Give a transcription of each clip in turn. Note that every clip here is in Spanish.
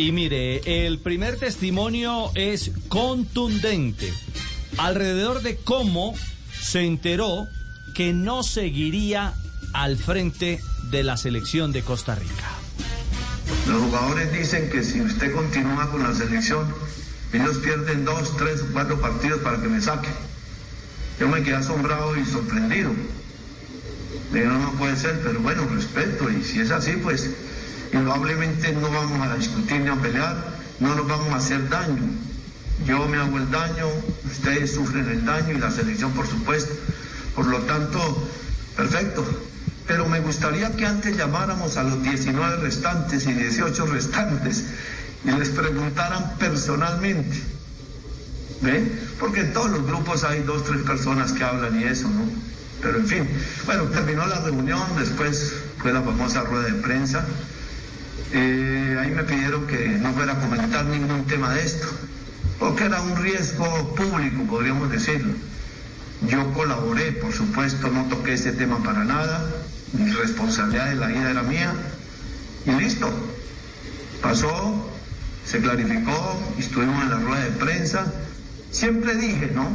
Y mire, el primer testimonio es contundente alrededor de cómo se enteró que no seguiría al frente de la selección de Costa Rica. Los jugadores dicen que si usted continúa con la selección, ellos pierden dos, tres cuatro partidos para que me saque. Yo me quedé asombrado y sorprendido. Pero no puede ser, pero bueno, respeto. Y si es así, pues indudablemente no vamos a discutir ni a pelear, no nos vamos a hacer daño. Yo me hago el daño, ustedes sufren el daño y la selección, por supuesto. Por lo tanto, perfecto. Pero me gustaría que antes llamáramos a los 19 restantes y 18 restantes y les preguntaran personalmente. ¿Ve? Porque en todos los grupos hay dos, tres personas que hablan y eso, ¿no? Pero en fin, bueno, terminó la reunión, después fue la famosa rueda de prensa. Eh, ahí me pidieron que no fuera a comentar ningún tema de esto, porque era un riesgo público, podríamos decirlo. Yo colaboré, por supuesto, no toqué ese tema para nada, mi responsabilidad de la vida era mía, y listo. Pasó, se clarificó, estuvimos en la rueda de prensa. Siempre dije, ¿no?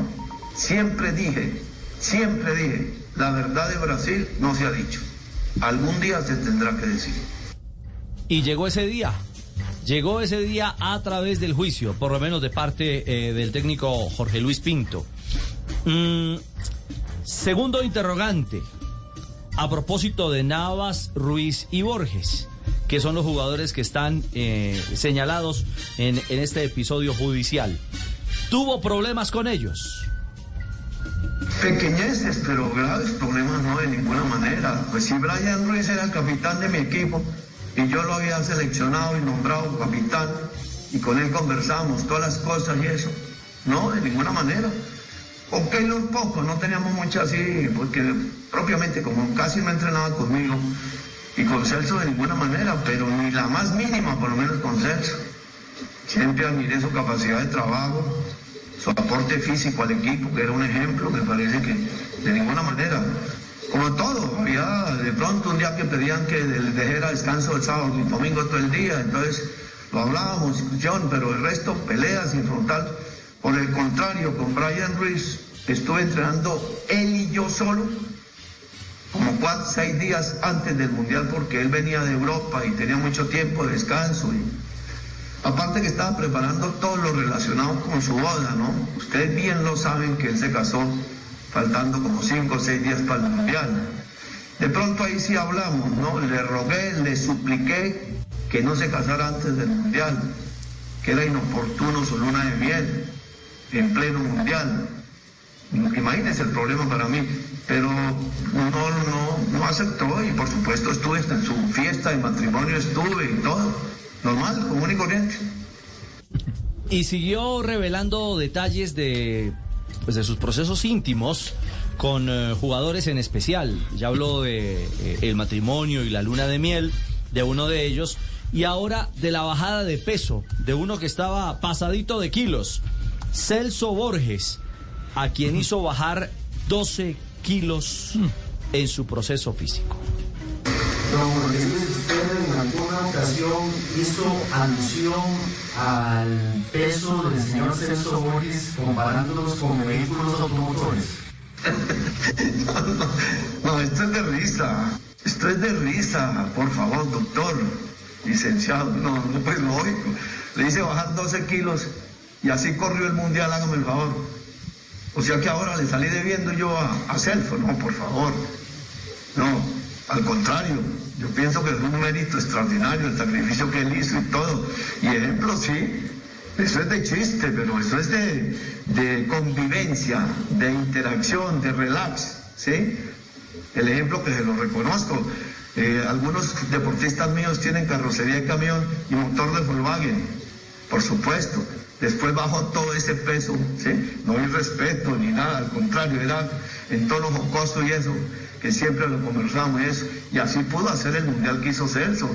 Siempre dije, siempre dije, la verdad de Brasil no se ha dicho. Algún día se tendrá que decir. Y llegó ese día. Llegó ese día a través del juicio, por lo menos de parte eh, del técnico Jorge Luis Pinto. Mm, segundo interrogante, a propósito de Navas, Ruiz y Borges, que son los jugadores que están eh, señalados en, en este episodio judicial. ¿Tuvo problemas con ellos? Pequeñeces, pero graves problemas no de ninguna manera. Pues si Brian Ruiz era el capitán de mi equipo y yo lo había seleccionado y nombrado capitán y con él conversamos todas las cosas y eso, no, de ninguna manera. Con Keylor poco, no teníamos mucho así, porque propiamente como casi no entrenaba conmigo y con Celso de ninguna manera, pero ni la más mínima, por lo menos con Celso. Siempre admiré su capacidad de trabajo, su aporte físico al equipo, que era un ejemplo, me parece que de ninguna manera. Como todo, había de pronto un día que pedían que dejara descanso el sábado y domingo todo el día, entonces lo hablábamos, discusión, pero el resto peleas sin frontal. Por el contrario, con Brian Ruiz estuve entrenando él y yo solo, como cuatro, seis días antes del Mundial, porque él venía de Europa y tenía mucho tiempo de descanso. Aparte que estaba preparando todo lo relacionado con su boda, ¿no? Ustedes bien lo saben que él se casó faltando como cinco o seis días para el Mundial. De pronto ahí sí hablamos, ¿no? Le rogué, le supliqué que no se casara antes del Mundial, que era inoportuno su luna de miel en pleno Mundial. Imagínense el problema para mí, pero no, no, no aceptó y por supuesto estuve en su fiesta de matrimonio, estuve y todo, normal, común y corriente. Y siguió revelando detalles de, pues, de sus procesos íntimos con eh, jugadores en especial. Ya habló de eh, el matrimonio y la luna de miel de uno de ellos y ahora de la bajada de peso de uno que estaba pasadito de kilos, Celso Borges, a quien hizo bajar 12 kilos en su proceso físico. Hizo alusión al peso del señor Celso Borges comparándolos con vehículos automotores. no, no, no, esto es de risa. Esto es de risa, por favor, doctor, licenciado. No, no, pues lógico. Le hice bajar 12 kilos y así corrió el mundial, hágame el favor. O sea que ahora le salí debiendo yo a, a Celso. No, por favor. No, al contrario. Yo pienso que es un mérito extraordinario el sacrificio que él hizo y todo. Y ejemplo, sí, eso es de chiste, pero eso es de, convivencia, de interacción, de relax, ¿sí? El ejemplo que se lo reconozco. Eh, algunos deportistas míos tienen carrocería de camión y motor de Volkswagen, por supuesto. Después bajó todo ese peso, ¿sí? No hay respeto ni nada, al contrario, era en tono jocoso y eso, que siempre lo conversamos y eso. Y así pudo hacer el mundial que hizo Celso.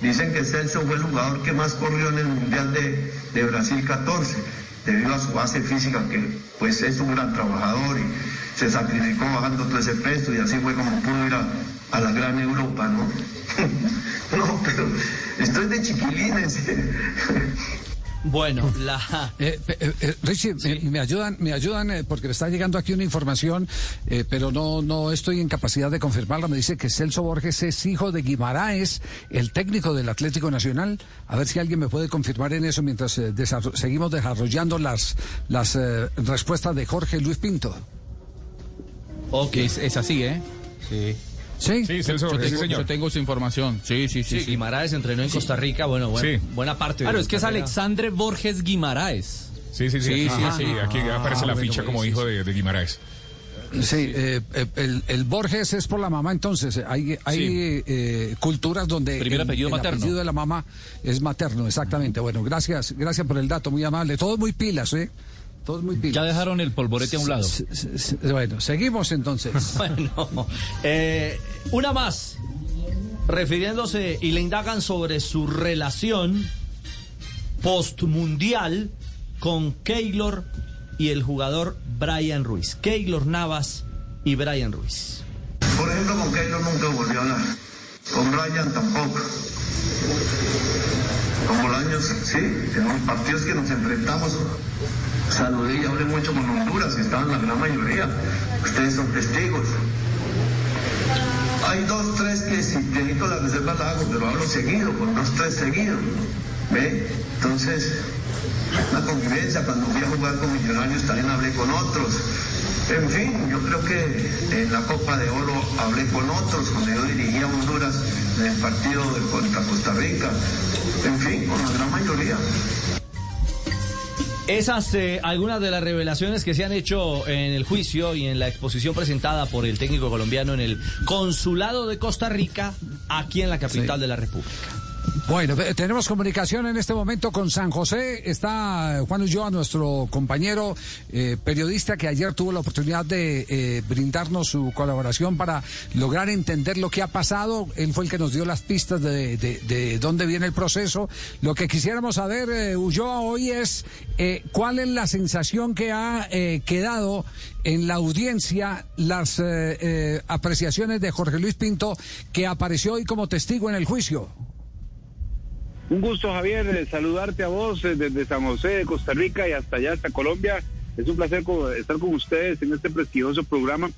Dicen que Celso fue el jugador que más corrió en el mundial de, de Brasil 14, debido a su base física, que pues es un gran trabajador y se sacrificó bajando todo ese peso y así fue como pudo ir a, a la gran Europa, ¿no? no, pero estoy de chiquilines. Bueno, la... Eh, eh, eh, Richie, me ayudan, me ayudan porque me está llegando aquí una información, pero no, no estoy en capacidad de confirmarla. Me dice que Celso Borges es hijo de Guimaraes, el técnico del Atlético Nacional. A ver si alguien me puede confirmar en eso mientras seguimos desarrollando las, las respuestas de Jorge Luis Pinto. Ok, es, así, ¿eh? Sí. Sí, sí, Celso, yo, tengo, señor. yo tengo su información. Sí, sí, sí. sí, Guimaraes entrenó en Costa Rica, bueno, bueno buena parte. Claro, es que es Alexandre Borges Guimaraes. Sí, sí, sí. Sí, sí, Aquí aparece la ficha como hijo de, de Guimaraes. Sí, eh, el, el, Borges es por la mamá, entonces hay, hay eh, culturas donde Primer apellido el, materno. apellido de la mamá es materno, exactamente. Bueno, gracias, gracias por el dato, muy amable. Todos muy pilas, ¿eh? Todos muy pilas. Ya dejaron el polvorete a un lado. Bueno, seguimos entonces. bueno, eh, una más. Refiriéndose y le indagan sobre su relación postmundial con Keylor y el jugador Brian Ruiz. Keylor Navas y Brian Ruiz. Por ejemplo, con Keylor nunca volvió a hablar. Con Brian tampoco. Como los años, sí, en los partidos que nos enfrentamos, saludé y hablé mucho con Honduras, que estaban la gran mayoría. Ustedes son testigos. Hay dos, tres que si necesito la reserva la hago, pero hablo seguido, con dos, tres seguidos. ¿Ve? Entonces, la convivencia, cuando fui a jugar con Millonarios también hablé con otros. En fin, yo creo que en la Copa de Oro hablé con otros, cuando yo dirigía Honduras en el partido contra Costa Rica. En fin, con la gran mayoría. Esas, eh, algunas de las revelaciones que se han hecho en el juicio y en la exposición presentada por el técnico colombiano en el Consulado de Costa Rica, aquí en la capital de la República. Bueno, tenemos comunicación en este momento con San José. Está Juan Ulloa, nuestro compañero eh, periodista que ayer tuvo la oportunidad de eh, brindarnos su colaboración para lograr entender lo que ha pasado. Él fue el que nos dio las pistas de, de, dónde viene el proceso. Lo que quisiéramos saber, eh, Ulloa, hoy es cuál es la sensación que ha quedado en la audiencia las apreciaciones de Jorge Luis Pinto que apareció hoy como testigo en el juicio. Un gusto, Javier, saludarte a vos eh, desde San José de Costa Rica y hasta allá, hasta Colombia. Es un placer estar con ustedes en este prestigioso programa.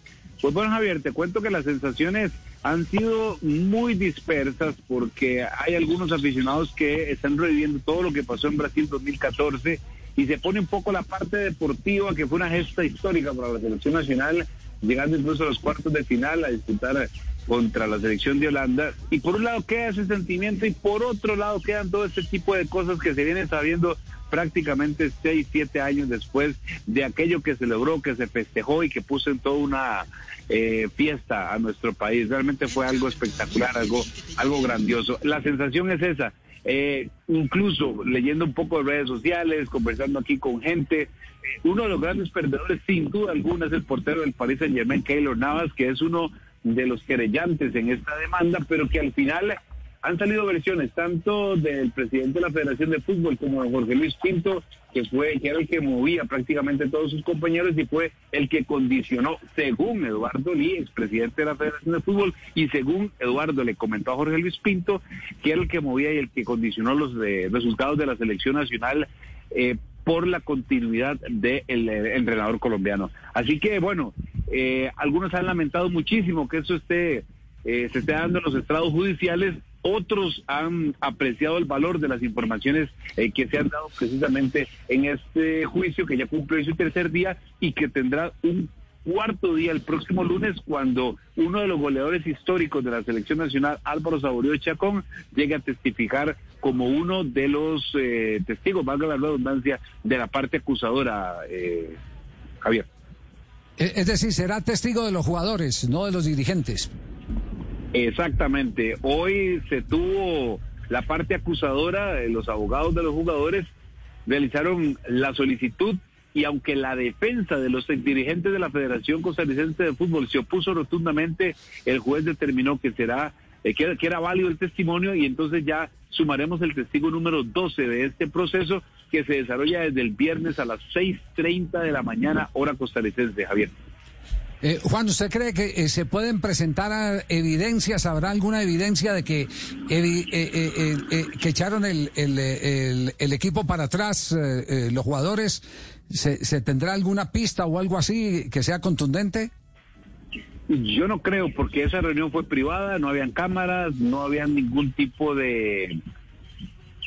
Pues bueno, Javier, te cuento que las sensaciones han sido muy dispersas porque hay algunos aficionados que están reviviendo todo lo que pasó en Brasil 2014 y se pone un poco la parte deportiva que fue una gesta histórica para la selección nacional, llegando incluso a los cuartos de final a disputar contra la selección de Holanda. Y por un lado queda ese sentimiento y por otro lado quedan todo este tipo de cosas que se vienen sabiendo prácticamente seis, siete años después de aquello que se logró, que se festejó y que puso en toda una eh, fiesta a nuestro país. Realmente fue algo espectacular, algo, algo grandioso. La sensación es esa. Eh, incluso leyendo un poco de redes sociales, conversando aquí con gente, uno de los grandes perdedores sin duda alguna es el portero del Paris Saint Germain, Keylor Navas, que es uno de los querellantes en esta demanda, pero que al final han salido versiones tanto del presidente de la Federación de Fútbol como de Jorge Luis Pinto, que fue que era el que movía prácticamente todos sus compañeros y fue el que condicionó, según Eduardo Lee, expresidente de la Federación de Fútbol, y según Eduardo le comentó a Jorge Luis Pinto, que era el que movía y el que condicionó los resultados de la selección nacional eh, por la continuidad del eh, entrenador colombiano. Así que bueno, eh, algunos han lamentado muchísimo que eso esté eh, se esté dando en los estrados judiciales. Otros han apreciado el valor de las informaciones que se han dado precisamente en este juicio que ya cumplió su tercer día y que tendrá un cuarto día el próximo lunes cuando uno de los goleadores históricos de la selección nacional, Álvaro Saborío Chacón, llegue a testificar como uno de los eh, testigos, valga la redundancia, de la parte acusadora, eh, Javier. Es decir, será testigo de los jugadores, no de los dirigentes. Exactamente. Hoy se tuvo la parte acusadora, los abogados de los jugadores realizaron la solicitud y aunque la defensa de los dirigentes de la Federación Costarricense de Fútbol se opuso rotundamente, el juez determinó que será eh, que, era válido el testimonio y entonces ya sumaremos el testigo número 12 de este proceso que se desarrolla desde el viernes a las 6.30 de la mañana, hora costarricense, Javier. Eh, Juan, ¿usted cree que eh, se pueden presentar a evidencias? ¿Habrá alguna evidencia de que, eh, eh, eh, que echaron el, el, el- el equipo para atrás eh, eh, los jugadores? ¿Se, ¿Se tendrá alguna pista o algo así que sea contundente? Yo no creo, porque esa reunión fue privada, no habían cámaras, no había ningún tipo de...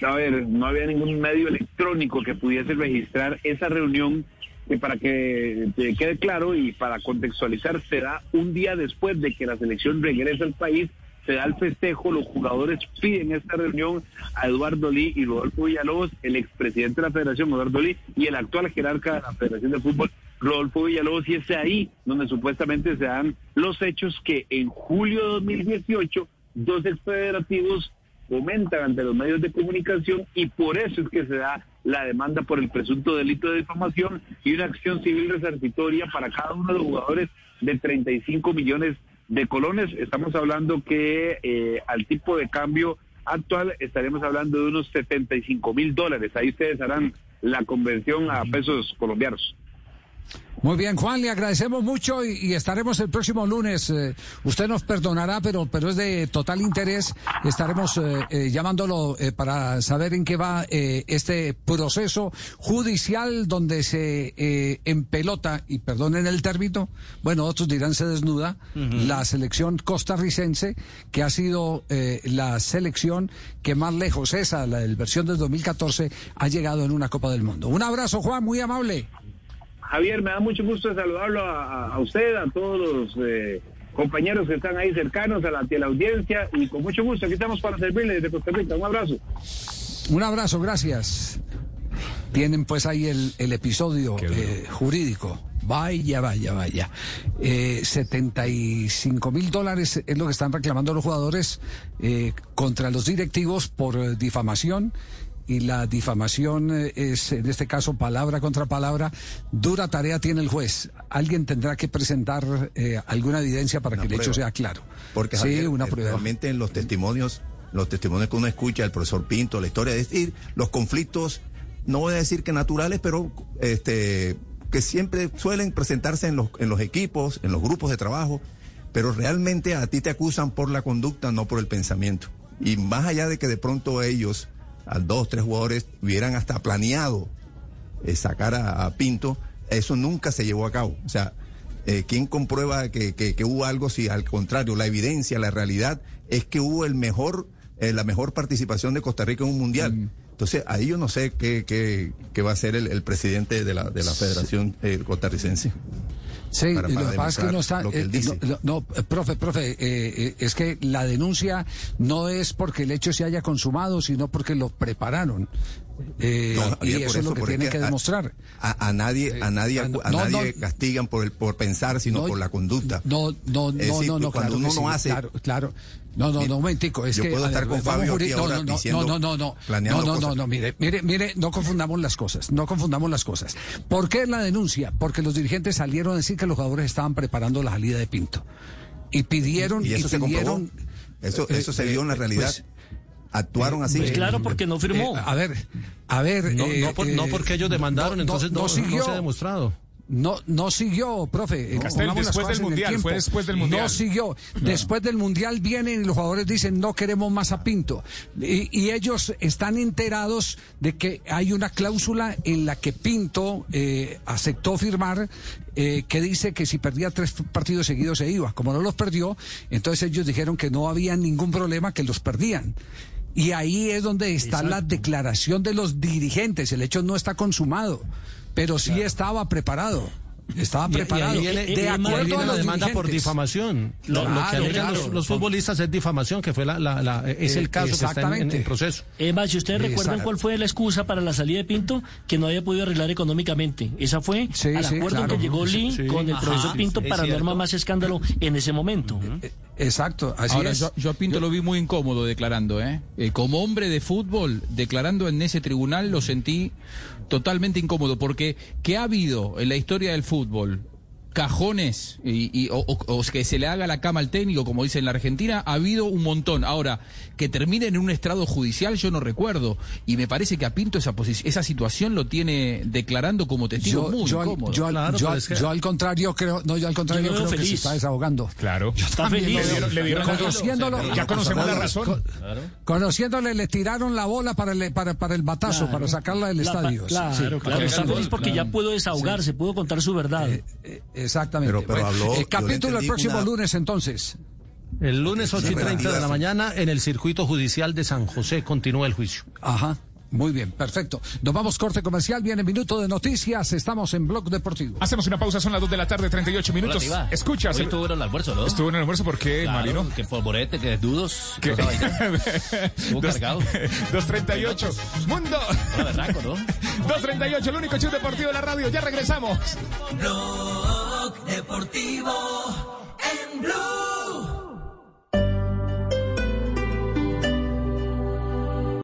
A ver, no había ningún medio electrónico que pudiese registrar esa reunión que para que quede claro y para contextualizar, será un día después de que la selección regrese al país, se da el festejo, los jugadores piden esta reunión a Eduardo Lee y Rodolfo Villalobos, el expresidente de la federación, Eduardo Lee, y el actual jerarca de la Federación de Fútbol, Rodolfo Villalobos, y es ahí donde supuestamente se dan los hechos que en julio de 2018 dos exfederativos comentan ante los medios de comunicación y por eso es que se da la demanda por el presunto delito de difamación y una acción civil resarcitoria para cada uno de los jugadores de 35 millones de colones. Estamos hablando que eh, al tipo de cambio actual estaremos hablando de unos 75 mil dólares. Ahí ustedes harán la conversión a pesos colombianos. Muy bien, Juan, le agradecemos mucho y, y estaremos el próximo lunes. Eh, usted nos perdonará, pero, pero es de total interés. Estaremos eh, eh, llamándolo eh, para saber en qué va eh, este proceso judicial donde se eh, empelota, y perdonen el término, bueno, otros dirán se desnuda, la selección costarricense, que ha sido la selección que más lejos, esa, la versión del 2014, ha llegado en una Copa del Mundo. Un abrazo, Juan, muy amable. Javier, me da mucho gusto saludarlo a, a usted, a todos los eh, compañeros que están ahí cercanos, a la, a la audiencia, y con mucho gusto, aquí estamos para servirle desde Costa Rica. Un abrazo. Un abrazo, gracias. Tienen pues ahí el, el episodio eh, jurídico. Vaya, vaya, vaya. Eh, 75 mil dólares es lo que están reclamando los jugadores eh, contra los directivos por eh, difamación. Y la difamación eh, es, en este caso, palabra contra palabra. Dura tarea tiene el juez. Alguien tendrá que presentar eh, alguna evidencia para Una que el hecho sea claro. Porque sí, Javier, una eh, prueba. realmente en los testimonios, los testimonios que uno escucha del profesor Pinto, la historia es decir, los conflictos, no voy a decir que naturales, pero este que siempre suelen presentarse en los, en los equipos, en los grupos de trabajo, pero realmente a ti te acusan por la conducta, no por el pensamiento. Y más allá de que de pronto ellos, a dos, tres jugadores, hubieran hasta planeado eh, sacar a, a Pinto, eso nunca se llevó a cabo. O sea, eh, ¿quién comprueba que, que- que hubo algo si al contrario, la evidencia, la realidad es que hubo el mejor, eh, la mejor participación de Costa Rica en un mundial? Entonces, ahí yo no sé qué, qué, qué va a hacer el, el presidente de la, de la Federación Costarricense. Sí, para- lo que pasa es que no está. lo que él eh, dice. no, no, no, eh, profe, profe, eh, eh, es que la denuncia no es porque el hecho se haya consumado, sino porque lo prepararon. Eh, No, y eso es lo que tienen es que demostrar. A, a nadie, a nadie, a no, nadie no. castigan por el, por pensar, sino No, por la conducta. No, no, no, Es decir, no, no, cuando claro uno que no sí, hace- claro, claro. No, no, no, un momentico, es yo que puedo estar con Fabio aquí no, ahora no, no, diciendo- no, no, no, no, no, no, no, mire, mire, mire, no confundamos las cosas, no confundamos las cosas. ¿Por qué la denuncia? Porque los dirigentes salieron a decir que los jugadores estaban preparando la salida de Pinto y pidieron Y eso se pidieron, comprobó. Eso, eh, eso se eh, vio en la eh, realidad. pues, Actuaron así. Pues claro, porque no firmó. eh, a ver, a ver, No, eh, no, por- no eh, porque ellos demandaron, no- entonces no, no no siguió. se ha demostrado. No, no siguió, profe. Eh, Castel, después del Mundial, fue después del Mundial. No siguió. Después del Mundial vienen y los jugadores dicen no queremos más a Pinto. Y, y ellos están enterados de que hay una cláusula en la que Pinto eh, aceptó firmar eh, que dice que si perdía tres partidos seguidos se iba. Como no los perdió, entonces ellos dijeron que no había ningún problema, que los perdían. Y ahí es donde está la declaración de los dirigentes. El hecho no está consumado, pero sí estaba preparado. Estaba Y- y preparado. viene- de y ahí acuerdo viene a la demanda por difamación. Lo, lo que alegan claro. los, los futbolistas es difamación, que fue la, la- la- es Eh, el caso que está en- en, exactamente. en proceso. Emma, si ustedes recuerdan cuál fue la excusa para la salida de Pinto, que no había podido arreglar económicamente. Esa fue Sí, al sí, acuerdo claro. que llegó Lee Sí, con el ajá, profesor Pinto sí, para no armar más escándalo en ese momento. Eh, Exacto, así Ahora, es. yo, yo a Pinto lo vi muy incómodo declarando, ¿eh? Eh, Como hombre de fútbol, declarando en ese tribunal, lo sentí totalmente incómodo, porque ¿qué ha habido en la historia del fútbol? Cajones y, y- o, o- o que se le haga la cama al técnico, como dice en la Argentina, ha habido un montón. Ahora, que termine en un estrado judicial, yo no recuerdo. Y me parece que a Pinto esa, esa situación lo tiene declarando como testigo Yo, muy yo, al- incómodo. yo al- Claro, yo al- yo al contrario creo, no, yo al contrario creo que se feliz. está desahogando. Claro. Está feliz. Le le dieron- Conociéndolo- Ya conocemos la razón. Conociéndole, le tiraron la bola para el, para, para el batazo, Claro. para sacarla del La- estadio. Claro, Sí. Está feliz porque ya pudo desahogarse, pudo contar su verdad. Eh, Exactamente. Pero- pero habló- le capítulo el próximo una- lunes entonces. El lunes 8 y 30 de la mañana en el circuito judicial de San José continúa el juicio. Ajá. Muy bien, perfecto. Nos vamos corte comercial, viene minuto de noticias, estamos en Blog Deportivo. Hacemos una pausa, son las 2 de la tarde, 38 minutos. Hola. Escuchas. Hoy estuvo en el almuerzo, ¿no? Estuvo en el almuerzo, ¿por qué, Claro, Marino? Que polvorete, que dudos. ¿Qué? Que. Estuvo Dos- cargado. 238. Mundo. Hola, berraco, ¿no? 238, el único chute deportivo de la radio. Ya regresamos. Blog Deportivo en Blue.